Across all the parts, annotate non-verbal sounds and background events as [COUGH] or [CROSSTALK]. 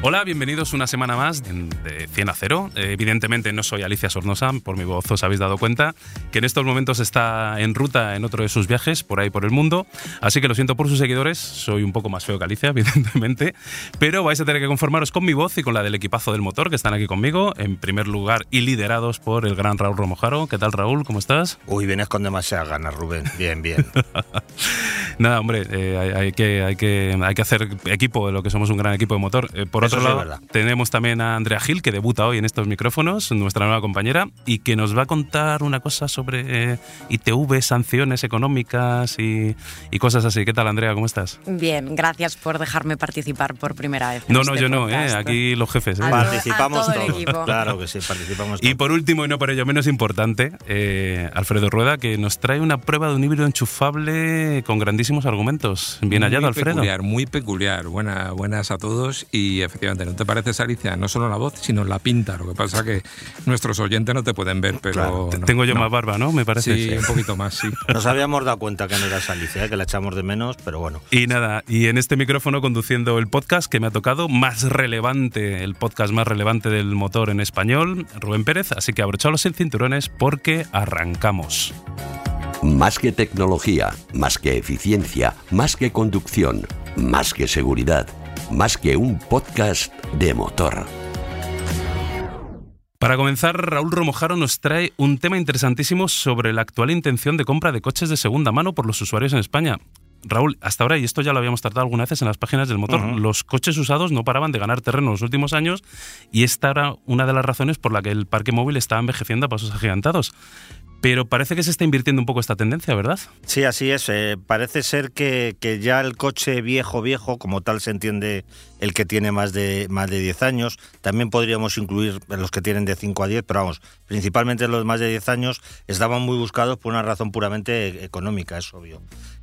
Hola, bienvenidos una semana más de 100 a 0. Eh, evidentemente no soy Alicia Sornosa, por mi voz os habéis dado cuenta, que en estos momentos está en ruta en otro de sus viajes por ahí por el mundo. Así que lo siento por sus seguidores, soy un poco más feo que Alicia, [LAUGHS] evidentemente, pero vais a tener que conformaros con mi voz y con la del equipazo del motor que están aquí conmigo, en primer lugar y liderados por el gran Raúl Romojaro. ¿Qué tal Raúl? ¿Cómo estás? Uy, vienes con demasiadas ganas, Rubén. Bien, bien. [LAUGHS] Nada, hombre, eh, hay, que, hay, que, hay que hacer equipo de lo que somos un gran equipo de motor. Eh, por otro lado, tenemos también a Andrea Gil, que debuta hoy en estos micrófonos, nuestra nueva compañera, y que nos va a contar una cosa sobre eh, ITV, sanciones económicas y, y, cosas así. ¿Qué tal, Andrea? ¿Cómo estás? Bien, gracias por dejarme participar por primera vez. No, no, este yo no, ¿eh? aquí los jefes. participamos todos. Claro que sí, participamos todos. Y por último, y no por ello menos importante, Alfredo Rueda, que nos trae una prueba de un híbrido enchufable con grandísimos argumentos. Bien hallado, muy Alfredo. Peculiar, muy peculiar. Buena, buenas a todos y efectivamente, ¿no te pareces, Alicia? No solo la voz, sino la pinta. Lo que pasa que nuestros oyentes no te pueden ver, pero... tengo yo más barba, ¿no? Me parece. Sí, un poquito más, sí. [LAUGHS] Nos habíamos dado cuenta que no eras Alicia, ¿eh? que la echamos de menos, pero bueno. Y nada, y en este micrófono conduciendo el podcast que me ha tocado, más relevante, el podcast más relevante del motor en español, Rubén Pérez. Así que abrochaos en cinturones porque arrancamos. Más que tecnología, más que eficiencia, más que conducción, más que seguridad, más que un podcast de motor. Para comenzar, Raúl Romojaro nos trae un tema interesantísimo sobre la actual intención de compra de coches de segunda mano por los usuarios en España. Raúl, hasta ahora, y esto ya lo habíamos tratado algunas veces en las páginas del motor, los coches usados no paraban de ganar terreno en los últimos años y esta era una de las razones por la que el parque móvil estaba envejeciendo a pasos agigantados. Pero parece que se está invirtiendo un poco esta tendencia, ¿verdad? Sí, así es. Eh, parece ser que, que, ya el coche viejo, viejo, como tal se entiende el que tiene más de, más de 10 años, también podríamos incluir los que tienen de 5 a 10, pero vamos, principalmente los más de 10 años estaban muy buscados por una razón puramente económica, es obvio.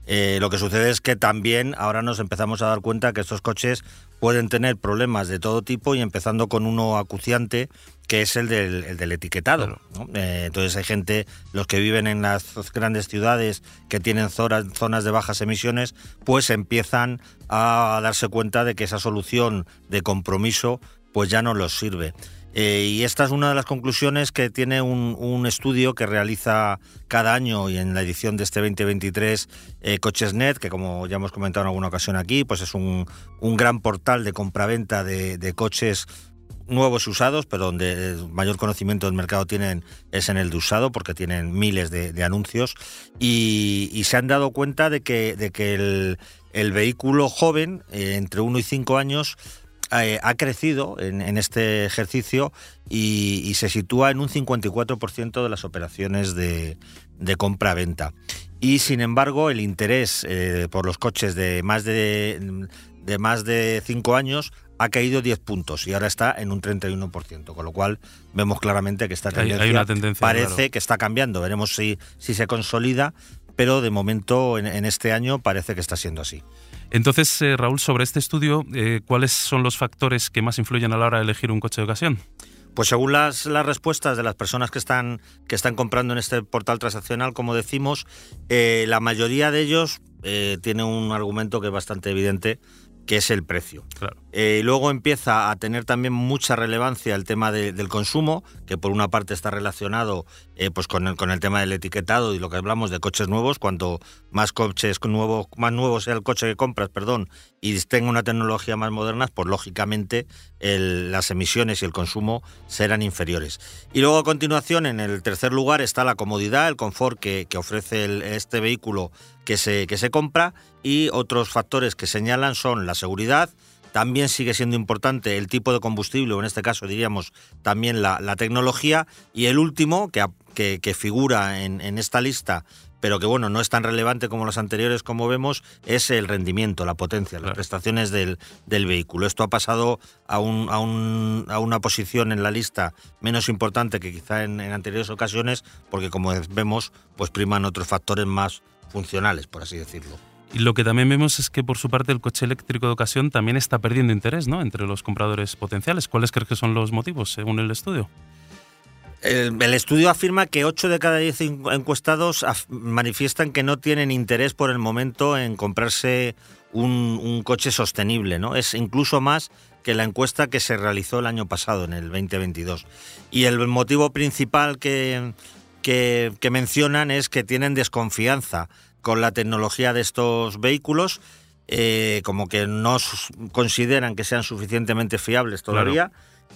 Eh, lo que sucede es que también ahora nos empezamos a dar cuenta que estos coches pueden tener problemas de todo tipo y empezando con uno acuciante que es el del, etiquetado. Eh, entonces hay gente, los que viven en las grandes ciudades que tienen zonas, zonas de bajas emisiones, pues empiezan a darse cuenta de que esa solución de compromiso pues ya no los sirve. Eh, y esta es una de las conclusiones que tiene un, estudio que realiza cada año y en la edición de este 2023 eh, Cochesnet, que como ya hemos comentado en alguna ocasión aquí, pues es un, gran portal de compraventa de, de coches nuevos usados, pero donde el mayor conocimiento del mercado tienen es en el de usado, porque tienen miles de, anuncios, y, se han dado cuenta de que, de que el, vehículo joven, eh, entre 1 y 5 años, eh, ha crecido en, este ejercicio y, se sitúa en un 54% de las operaciones de, compra-venta. Y sin embargo, el interés eh, por los coches de más de, de más de 5 años ha caído 10 puntos y ahora está en un 31%, con lo cual vemos claramente que esta tendencia, parece que está cambiando. Veremos si, si se consolida, pero de momento en, este año parece que está siendo así. Entonces, eh, Raúl, sobre este estudio, eh, ¿cuáles son los factores que más influyen a la hora de elegir un coche de ocasión? Pues según las, las respuestas de las personas que están, que están comprando en este portal transaccional, como decimos, eh, la mayoría de ellos tiene un argumento que es bastante evidente, que es el precio. Eh, luego empieza a tener también mucha relevancia el tema del consumo, que por una parte está relacionado eh, pues con, el, con el tema del etiquetado y lo que hablamos de coches nuevos. Cuanto más coches nuevos, más nuevo sea el coche que compras, perdón, y tenga una tecnología más moderna, pues lógicamente las emisiones y el consumo serán inferiores. Y luego a continuación, en el tercer lugar, está la comodidad, el confort que, ofrece este vehículo que se, que se compra y otros factores que señalan son la seguridad, también sigue siendo importante el tipo de combustible, o en este caso diríamos también la, tecnología, y el último, que, que, figura en, esta lista, pero que bueno, no es tan relevante como los anteriores, como vemos, es el rendimiento, la potencia, las prestaciones del, del, vehículo. Esto ha pasado a, un, a, un, a, una posición en la lista menos importante que quizá en, en anteriores ocasiones, porque como vemos, pues priman otros factores más funcionales, por así decirlo. Y lo que también vemos es que por su parte el coche eléctrico de ocasión también está perdiendo interés ¿no? entre los compradores potenciales. ¿Cuáles crees que son los motivos según el estudio? El, estudio afirma que 8 de cada 10 encuestados manifiestan que no tienen interés por el momento en comprarse un, coche sostenible. ¿no? Es incluso más que la encuesta que se realizó el año pasado, en el 2022. Y el motivo principal que, que, que mencionan es que tienen desconfianza con la tecnología de estos vehículos, eh, como que no consideran que sean suficientemente fiables todavía.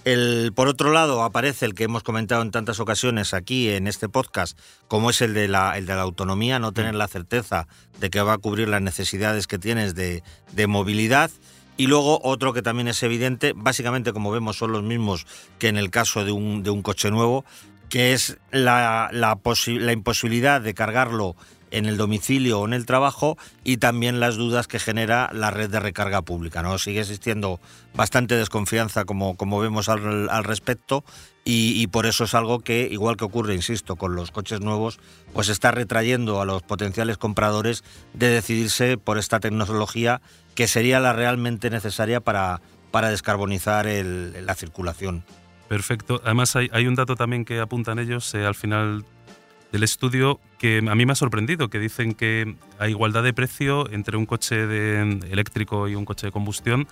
El, por otro lado, aparece el que hemos comentado en tantas ocasiones aquí en este podcast, como es el de la, el de la autonomía, no tener la certeza de que va a cubrir las necesidades que tienes de, movilidad. Y luego otro que también es evidente, básicamente como vemos son los mismos que en el caso de un, de un coche nuevo, que es la, la, la imposibilidad de cargarlo en el domicilio o en el trabajo y también las dudas que genera la red de recarga pública. ¿no? Sigue existiendo bastante desconfianza, como, como vemos al, respecto, y, por eso es algo que, igual que ocurre, insisto, con los coches nuevos, pues está retrayendo a los potenciales compradores de decidirse por esta tecnología que sería la realmente necesaria para, para descarbonizar la circulación. Perfecto. Además hay, un dato también que apuntan ellos, eh, al final del estudio que a mí me ha sorprendido, que dicen que a igualdad de precio entre un coche de eléctrico y un coche de combustión,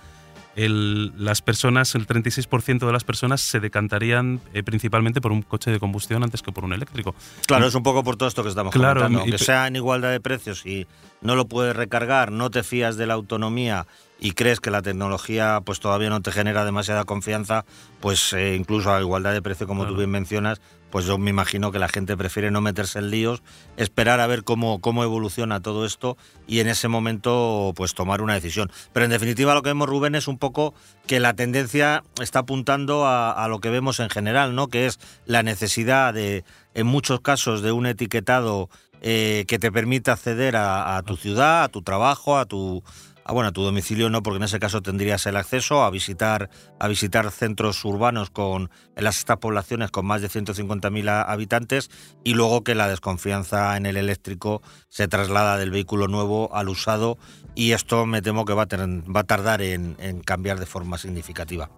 el, las personas, el 36% de las personas se decantarían eh, principalmente por un coche de combustión antes que por un eléctrico. Claro, es un poco por todo esto que estamos claro, comentando. Aunque sea en igualdad de precios y no lo puedes recargar, no te fías de la autonomía y crees que la tecnología pues todavía no te genera demasiada confianza, pues eh, incluso a igualdad de precio, como tú bien mencionas, pues yo me imagino que la gente prefiere no meterse en líos, esperar a ver cómo, cómo evoluciona todo esto y en ese momento pues tomar una decisión. Pero en definitiva lo que vemos, Rubén, es un poco que la tendencia está apuntando a, lo que vemos en general, ¿no? que es la necesidad de, en muchos casos, de un etiquetado eh, que te permita acceder a, tu ciudad, a tu trabajo, a tu, Ah, bueno, a tu domicilio no, porque en ese caso tendrías el acceso a visitar, a visitar centros urbanos con, en las estas poblaciones con más de 150.000 habitantes y luego que la desconfianza en el eléctrico se traslada del vehículo nuevo al usado y esto me temo que va a, va a tardar en cambiar de forma significativa.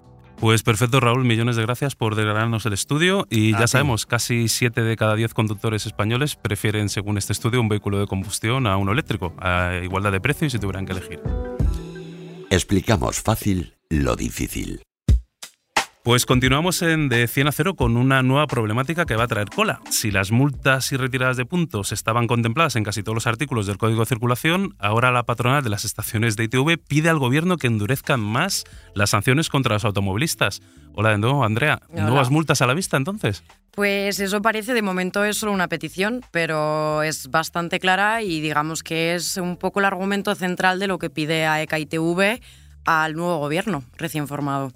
Pues perfecto, Raúl, millones de gracias por desgranarnos el estudio. Y ya sabemos, casi 7 de cada 10 conductores españoles prefieren, según este estudio, un vehículo de combustión a uno eléctrico, a igualdad de precio y si tuvieran que elegir. Explicamos fácil lo difícil. Pues continuamos en De 100 a 0 con una nueva problemática que va a traer cola. Si las multas y retiradas de puntos estaban contempladas en casi todos los artículos del Código de Circulación, ahora la patronal de las estaciones de ITV pide al gobierno que endurezcan más las sanciones contra los automovilistas. Hola de nuevo, Andrea. ¿Nuevas multas a la vista entonces? Pues eso parece, de momento es solo una petición, pero es bastante clara y digamos que es un poco el argumento central de lo que pide a ECA ITV al nuevo gobierno recién formado.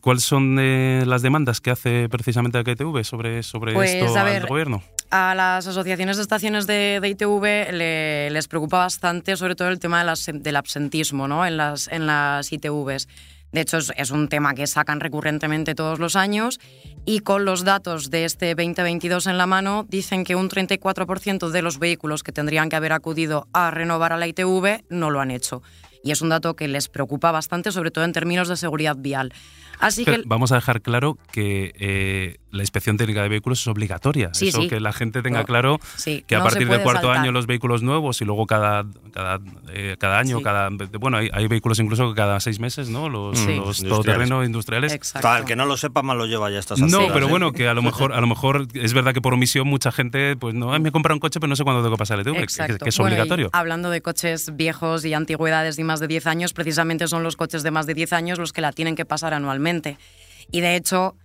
¿Cuáles son eh, las demandas que hace precisamente la ITV sobre, sobre pues, esto al gobierno? A las asociaciones de estaciones de, ITV les preocupa bastante sobre todo el tema del absentismo ¿no? en, las, en las ITVs. De hecho, es, un tema que sacan recurrentemente todos los años y con los datos de este 2022 en la mano dicen que un 34% de los vehículos que tendrían que haber acudido a renovar a la ITV no lo han hecho y es un dato que les preocupa bastante, sobre todo en términos de seguridad vial. Así que vamos a dejar claro que eh, la inspección técnica de vehículos es obligatoria. Eso que la gente tenga claro que a partir del cuarto año los vehículos nuevos y luego cada cada, eh, cada año, cada bueno, hay, vehículos incluso cada seis meses, ¿no? Los, los todoterrenos industriales. Exacto. el que no lo sepa más lo lleva ya estas No, pero ¿eh? bueno, que a lo mejor a lo mejor es verdad que por omisión mucha gente pues no, me compra un coche pero no sé cuándo tengo que pasar el TV, que, es obligatorio. hablando de coches viejos y antigüedades de más de 10 años, precisamente son los coches de más de 10 años los que la tienen que pasar anualmente. Y de hecho,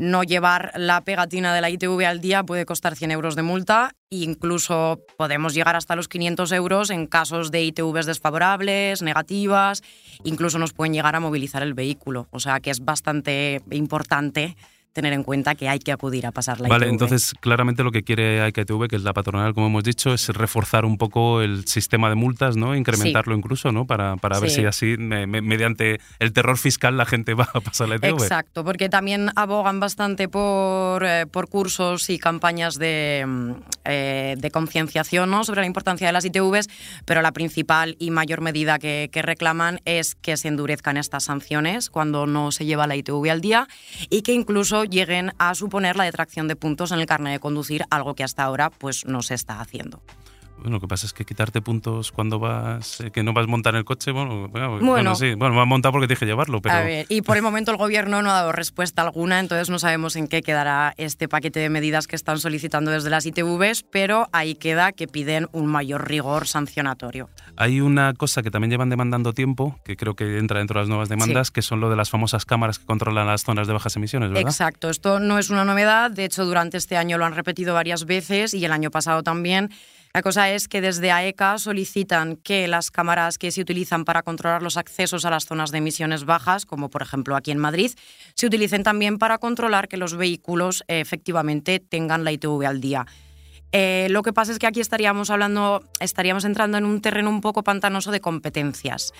no llevar la pegatina de la ITV al día puede costar 100 euros de multa e incluso podemos llegar hasta los 500 euros en casos de ITVs desfavorables, negativas, incluso nos pueden llegar a movilizar el vehículo. O sea que es bastante importante tener en cuenta que hay que acudir a pasar la Vale, ITV. entonces claramente lo que quiere IKTV, que es la patronal, como hemos dicho, es reforzar un poco el sistema de multas, ¿no? Incrementarlo incluso, ¿no? Para, para ver si así, me- me- mediante el terror fiscal, la gente va a pasar la ITV. Exacto, porque también abogan bastante por, eh, por cursos y campañas de, mm, eh, de concienciación ¿no? sobre la importancia de las ITVs, pero la principal y mayor medida que, que reclaman es que se endurezcan estas sanciones cuando no se lleva la ITV al día y que incluso lleguen a suponer la detracción de puntos en el carnet de conducir, algo que hasta ahora pues, no se está haciendo. Bueno, lo que pasa es que quitarte puntos cuando vas, eh, que no vas a montar en el coche, bueno, bueno, Bueno. bueno, sí, bueno, vas a montar porque tienes que llevarlo, pero A ver, y por el [LAUGHS] momento el gobierno no ha dado respuesta alguna, entonces no sabemos en qué quedará este paquete de medidas que están solicitando desde las ITVs, pero ahí queda que piden un mayor rigor sancionatorio. hay una cosa que también llevan demandando tiempo, que creo que entra dentro de las nuevas demandas, que son lo de las famosas cámaras que controlan las zonas de bajas emisiones, ¿verdad? Exacto, esto no es una novedad, de hecho durante este año lo han repetido varias veces y el año pasado también. La cosa es que desde AECA solicitan que las cámaras que se utilizan para controlar los accesos a las zonas de emisiones bajas, como por ejemplo aquí en Madrid, se utilicen también para controlar que los vehículos eh, efectivamente tengan la ITV al día. Eh, lo que pasa es que aquí estaríamos hablando, estaríamos entrando en un terreno un poco pantanoso de competencias.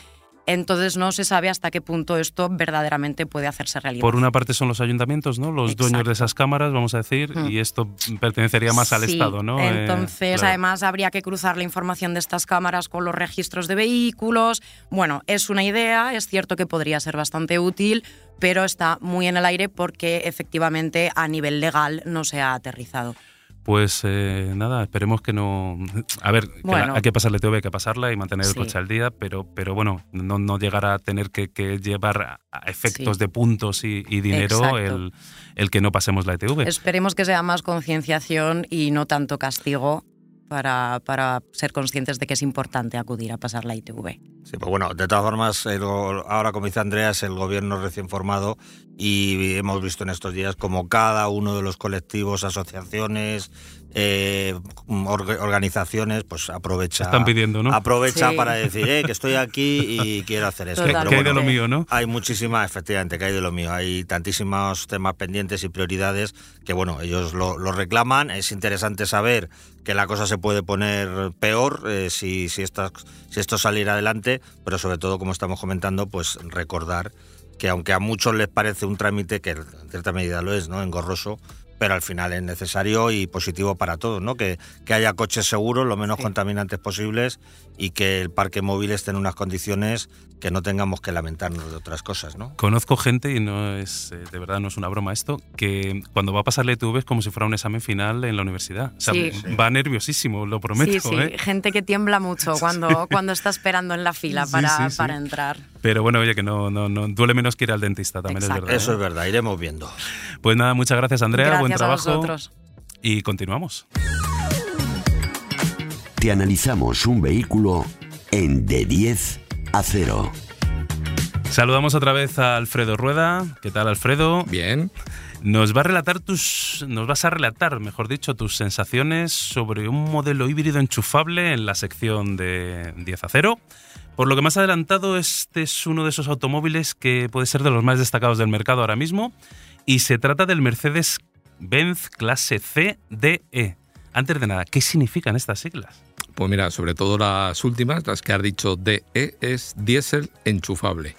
Entonces no se sabe hasta qué punto esto verdaderamente puede hacerse realidad. Por una parte son los ayuntamientos, ¿no? Los dueños de esas cámaras, vamos a decir, Mm. y esto pertenecería más al Estado, ¿no? Eh, Entonces, claro. además, habría que cruzar la información de estas cámaras con los registros de vehículos. Bueno, es una idea, es cierto que podría ser bastante útil, pero está muy en el aire porque efectivamente a nivel legal no se ha aterrizado. Pues eh, nada, esperemos que no. A ver, que Bueno. la- hay que pasarle TV, hay que pasarla y mantener el Sí. coche al día, pero, pero bueno, no, no llegar a tener que, que llevar a- efectos Sí. de puntos y, y dinero el, el que no pasemos la ETV. Esperemos que sea más concienciación y no tanto castigo para, para ser conscientes de que es importante acudir a pasar la ITV. Sí, pues bueno, de todas formas, ahora como dice Andreas, el gobierno recién formado y hemos visto en estos días como cada uno de los colectivos, asociaciones, eh, orga- organizaciones, pues aprovecha, Están pidiendo, ¿no? aprovecha Sí. para decir eh, que estoy aquí y [LAUGHS] quiero hacer esto. Que, hay de lo mío, ¿no? Hay muchísimas, efectivamente, que hay de lo mío. Hay tantísimos temas pendientes y prioridades que, bueno, ellos lo, lo reclaman. Es interesante saber que la cosa se puede poner peor eh, si, si, estas- si esto saliera adelante, pero sobre todo, como estamos comentando, pues recordar que aunque a muchos les parece un trámite, que en cierta medida lo es, ¿no? Engorroso, pero al final es necesario y positivo para todos, ¿no? Que, que haya coches seguros, lo menos Sí. contaminantes posibles y que el parque móvil esté en unas condiciones que no tengamos que lamentarnos de otras cosas, ¿no? Conozco gente, y no es eh, de verdad no es una broma esto, que cuando va a pasar la ETV es como si fuera un examen final en la universidad. O sea, Sí. va nerviosísimo, lo prometo. sí, sí, ¿eh? gente que tiembla mucho [LAUGHS] cuando, cuando está esperando en la fila para, sí, sí. para entrar. Pero bueno, oye, que no, no, no duele menos que ir al dentista, también Exacto. es verdad. Eso ¿eh? es verdad, iremos viendo. Pues nada, muchas gracias Andrea, Gracias buen a trabajo. vosotros. Y continuamos. Te analizamos un vehículo en de 10 a 0. Saludamos otra vez a Alfredo Rueda. ¿Qué tal, Alfredo? Bien. Nos va a relatar tus, nos vas a relatar, mejor dicho, tus sensaciones sobre un modelo híbrido enchufable en la sección de 10 a 0. Por lo que más adelantado, este es uno de esos automóviles que puede ser de los más destacados del mercado ahora mismo y se trata del Mercedes-Benz clase C DE. Antes de nada, ¿qué significan estas siglas? Pues mira, sobre todo las últimas, las que has dicho DE, es diésel enchufable.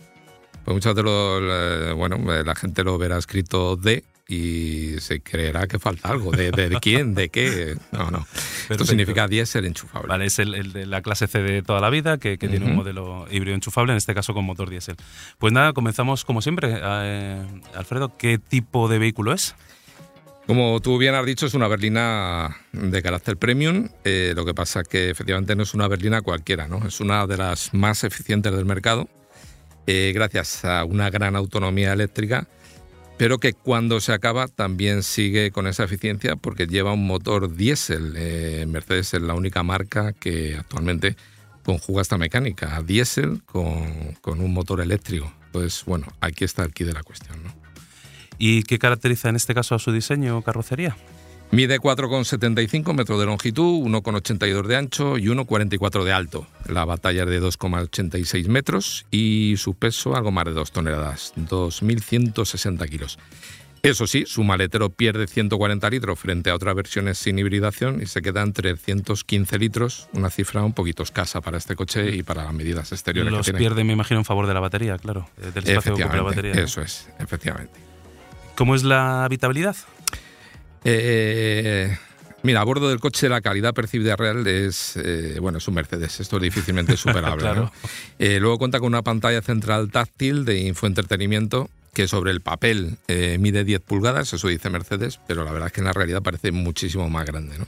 Pues muchas de los, eh, bueno, eh, la gente lo verá escrito D y se creerá que falta algo. ¿De, de, de quién? ¿De qué? No, no. Esto Perfecto. significa diésel enchufable. Vale, es el, el de la clase C de toda la vida, que, que tiene un modelo híbrido enchufable, en este caso con motor diésel. Pues nada, comenzamos como siempre. Eh, Alfredo, ¿qué tipo de vehículo es? Como tú bien has dicho, es una berlina de carácter premium. eh, lo que pasa que efectivamente no es una berlina cualquiera, ¿no? Es una de las más eficientes del mercado, eh, gracias a una gran autonomía eléctrica, pero que cuando se acaba también sigue con esa eficiencia porque lleva un motor diésel. Eh, Mercedes es la única marca que actualmente conjuga esta mecánica, diésel con, con un motor eléctrico. Entonces, bueno, aquí está el quid de la cuestión, ¿no? ¿Y qué caracteriza en este caso a su diseño o carrocería? Mide 4,75 metros de longitud, 1,82 de ancho y 1,44 de alto. La batalla es de 2,86 metros y su peso algo más de 2 toneladas, 2.160 kilos. Eso sí, su maletero pierde 140 litros frente a otras versiones sin hibridación y se queda en 315 litros, una cifra un poquito escasa para este coche y para las medidas exteriores Los que tiene. pierde, me imagino, en favor de la batería, claro, eh, del espacio que ocupa la batería. ¿no? Eso es, efectivamente. ¿Cómo es la habitabilidad? Eh, mira, a bordo del coche la calidad percibida real es, eh, bueno, es un Mercedes, esto es difícilmente superable. [LAUGHS] Claro. ¿no? Eh, luego cuenta con una pantalla central táctil de infoentretenimiento que sobre el papel eh, mide 10 pulgadas, eso dice Mercedes, pero la verdad es que en la realidad parece muchísimo más grande. ¿no?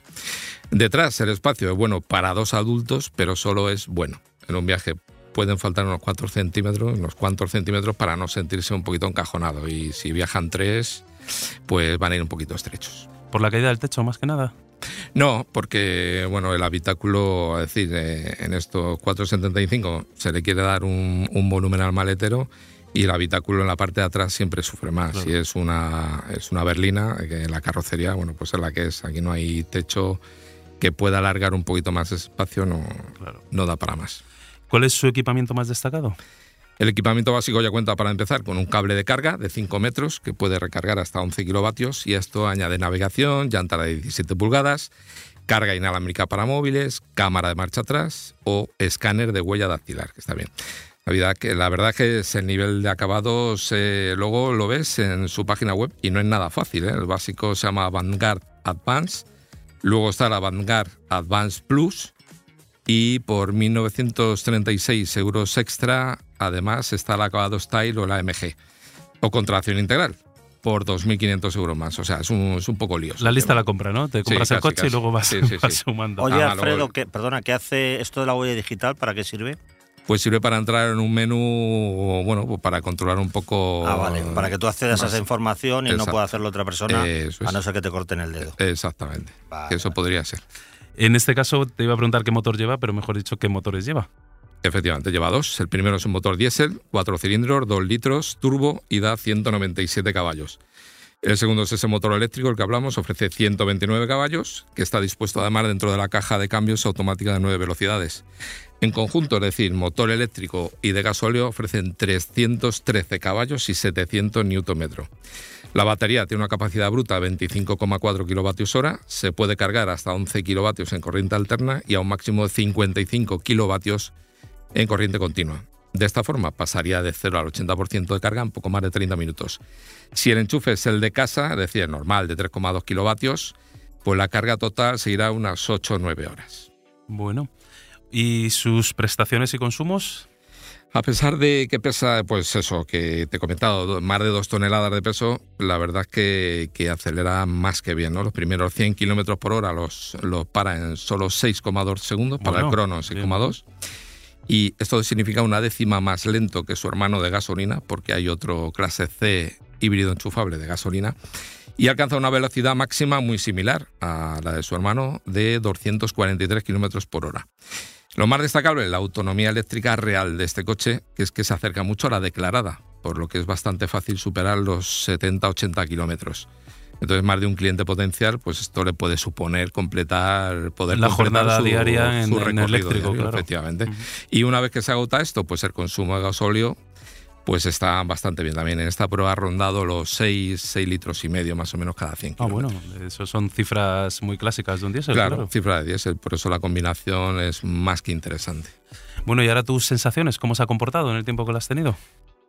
Detrás el espacio es bueno para dos adultos, pero solo es bueno. En un viaje pueden faltar unos cuantos centímetros, unos cuantos centímetros para no sentirse un poquito encajonado. Y si viajan tres, pues van a ir un poquito estrechos. ¿Por la caída del techo, más que nada? No, porque bueno, el habitáculo, es decir, eh, en estos 475 se le quiere dar un, un volumen al maletero y el habitáculo en la parte de atrás siempre sufre más. Claro. Si es una, es una berlina, que la carrocería, bueno, pues es la que es. Aquí no hay techo que pueda alargar un poquito más ese espacio, no, Claro. no da para más. ¿Cuál es su equipamiento más destacado? El equipamiento básico ya cuenta para empezar con un cable de carga de 5 metros que puede recargar hasta 11 kilovatios y esto añade navegación, llanta de 17 pulgadas, carga inalámbrica para móviles, cámara de marcha atrás o escáner de huella dactilar, que está bien. La verdad que, la verdad que es el nivel de acabados, eh, luego lo ves en su página web y no es nada fácil. ¿eh? El básico se llama Vanguard Advance, luego está la Vanguard Advance Plus y por 1936 euros extra, además está el acabado Style o la MG, o con tracción integral, por 2.500 euros más. O sea, es un, es un poco lío. La lista la compra, ¿no? Te compras el casi, coche casi. y luego vas, Sí, sí, vas sí. sumando. Oye, Ah, Alfredo, luego- que, perdona, ¿qué hace esto de la huella digital? ¿Para qué sirve? Pues sirve para entrar en un menú, bueno, pues para controlar un poco... Ah, vale, para que tú accedas a esa información y no pueda hacerlo otra persona, Eso a no ser que te corten el dedo. Exactamente. Vale, eso podría ser. En este caso te iba a preguntar qué motor lleva, pero mejor dicho, qué motores lleva. Efectivamente, lleva dos. El primero es un motor diésel, cuatro cilindros, dos litros, turbo y da 197 caballos. El segundo es ese motor eléctrico, el que hablamos, ofrece 129 caballos, que está dispuesto además dentro de la caja de cambios automática de 9 velocidades. En conjunto, es decir, motor eléctrico y de gasóleo ofrecen 313 caballos y 700 Nm. La batería tiene una capacidad bruta de 25,4 kilovatios hora, se puede cargar hasta 11 kilovatios en corriente alterna y a un máximo de 55 kilovatios en corriente continua. De esta forma pasaría de 0 al 80% de carga en poco más de 30 minutos. Si el enchufe es el de casa, es decir, normal de 3,2 kilovatios, pues la carga total seguirá unas 8 o 9 horas. Bueno. ¿Y sus prestaciones y consumos? A pesar de que pesa, pues eso, que te he comentado, do- más de 2 toneladas de peso, la verdad es que, que acelera más que bien, ¿no? Los primeros 100 kilómetros por hora los, los para en solo 6,2 segundos, para el crono bien. 6,2. Y esto significa una décima más lento que su hermano de gasolina, porque hay otro clase C híbrido enchufable de gasolina. Y alcanza una velocidad máxima muy similar a la de su hermano, de 243 kilómetros por hora. Lo más destacable, la autonomía eléctrica real de este coche, que es que se acerca mucho a la declarada, por lo que es bastante fácil superar los 70-80 kilómetros. Entonces, más de un cliente potencial, pues esto le puede suponer completar, poder La completar jornada su- diaria en- su en eléctrico, diario, claro. Efectivamente. Y una vez que se agota esto, pues el consumo de gasóleo pues está bastante bien también. En esta prueba ha rondado los 6, 6 litros y medio más o menos cada 100 Ah, bueno, eso son cifras muy clásicas de un diésel, Claro, claro. cifra de diésel, por eso la combinación es más que interesante. Bueno, y ahora tus sensaciones, ¿cómo se ha comportado en el tiempo que lo has tenido?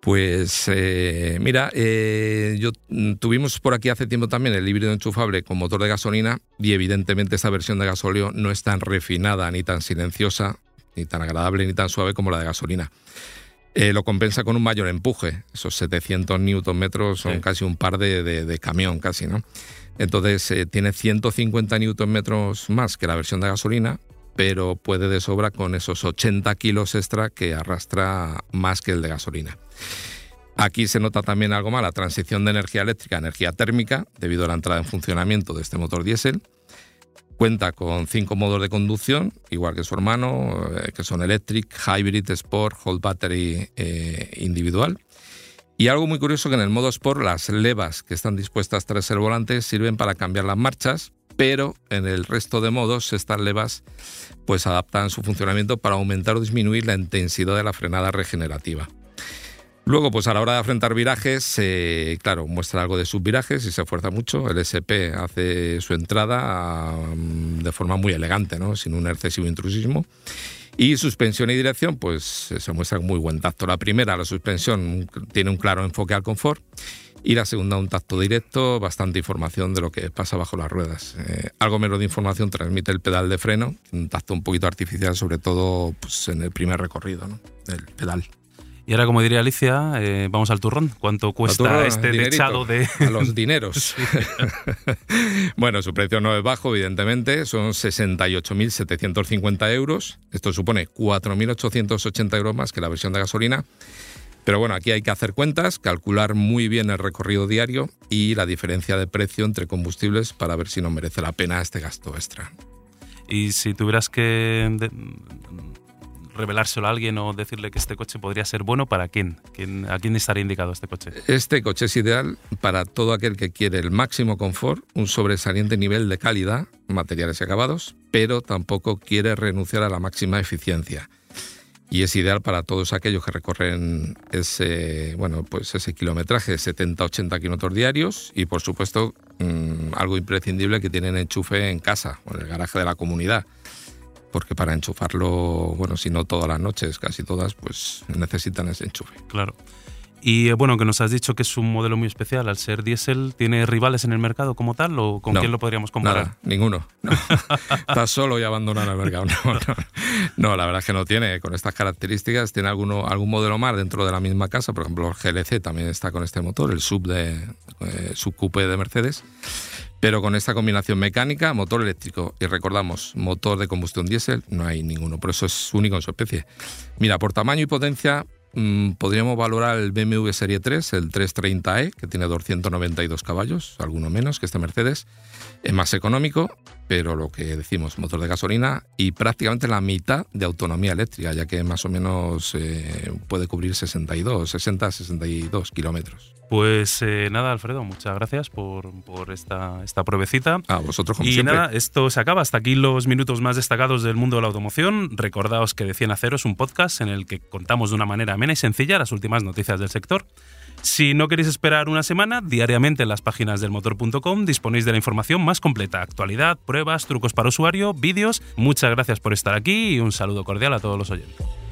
Pues eh, mira, eh, yo mm, tuvimos por aquí hace tiempo también el híbrido enchufable con motor de gasolina y evidentemente esta versión de gasóleo no es tan refinada ni tan silenciosa, ni tan agradable ni tan suave como la de gasolina. Eh, lo compensa con un mayor empuje, esos 700 newton metros son Sí. casi un par de, de- de camión casi, ¿no? Entonces eh, tiene 150 newton metros más que la versión de gasolina, pero puede de sobra con esos 80 kilos extra que arrastra más que el de gasolina. Aquí se nota también algo más, la transición de energía eléctrica a energía térmica, debido a la entrada en funcionamiento de este motor diésel. Cuenta con cinco modos de conducción, igual que su hermano, eh, que son Electric, Hybrid, Sport, Whole Battery eh, individual. Y algo muy curioso que en el modo Sport las levas que están dispuestas tras el volante sirven para cambiar las marchas, pero en el resto de modos estas levas pues adaptan su funcionamiento para aumentar o disminuir la intensidad de la frenada regenerativa. Luego, pues a la hora de afrontar virajes, eh, claro, muestra algo de subvirajes y se esfuerza mucho. El SP hace su entrada mm, de forma muy elegante, ¿no? sin un excesivo intrusismo. Y suspensión y dirección, pues se muestra muy buen tacto. La primera, la suspensión, tiene un claro enfoque al confort. Y la segunda, un tacto directo, bastante información de lo que pasa bajo las ruedas. Eh, algo menos de información transmite el pedal de freno, un tacto un poquito artificial, sobre todo pues, en el primer recorrido ¿no? del pedal. Y ahora, como diría Alicia, eh, vamos al turrón. ¿Cuánto cuesta este techado de...? A los dineros. [LAUGHS] [LAUGHS] bueno, su precio no es bajo, evidentemente. Son 68.750 euros. Esto supone 4.880 euros más que la versión de gasolina. Pero bueno, aquí hay que hacer cuentas, calcular muy bien el recorrido diario y la diferencia de precio entre combustibles para ver si nos merece la pena este gasto extra. Y si tuvieras que revelárselo a alguien o decirle que este coche podría ser bueno, ¿para quién? ¿A quién estaría indicado este coche? Este coche es ideal para todo aquel que quiere el máximo confort, un sobresaliente nivel de calidad, materiales y acabados, pero tampoco quiere renunciar a la máxima eficiencia. Y es ideal para todos aquellos que recorren ese, bueno, pues ese kilometraje de 70-80 kilómetros diarios y, por supuesto, mm, algo imprescindible que tienen enchufe en casa o en el garaje de la comunidad porque para enchufarlo, bueno, si no todas las noches, casi todas, pues necesitan ese enchufe. Claro. Y eh, bueno, que nos has dicho que es un modelo muy especial. Al ser diésel, ¿tiene rivales en el mercado como tal o con quién lo podríamos comparar? Nada, ninguno. [LAUGHS] Está solo y abandonado el mercado. No, la verdad es que no tiene. Con estas características, tiene alguno, algún modelo más dentro de la misma casa. Por ejemplo, el GLC también está con este motor, el sub de eh, subcoupe de Mercedes pero con esta combinación mecánica, motor eléctrico y recordamos, motor de combustión diésel, no hay ninguno, por eso es único en su especie. Mira, por tamaño y potencia podríamos valorar el BMW Serie 3, el 330e, que tiene 292 caballos, alguno menos que este Mercedes, es más económico, pero lo que decimos, motor de gasolina y prácticamente la mitad de autonomía eléctrica, ya que más o menos eh, puede cubrir 62, 60, 62 kilómetros. Pues eh, nada, Alfredo, muchas gracias por, esta, esta pruebecita. A vosotros, como y siempre. nada, esto se acaba. Hasta aquí los minutos más destacados del mundo de la automoción. Recordaos que De 100 a 0 es un podcast en el que contamos de una manera y sencilla las últimas noticias del sector. Si no queréis esperar una semana, diariamente en las páginas del motor.com disponéis de la información más completa, actualidad, pruebas, trucos para usuario, vídeos. Muchas gracias por estar aquí y un saludo cordial a todos los oyentes.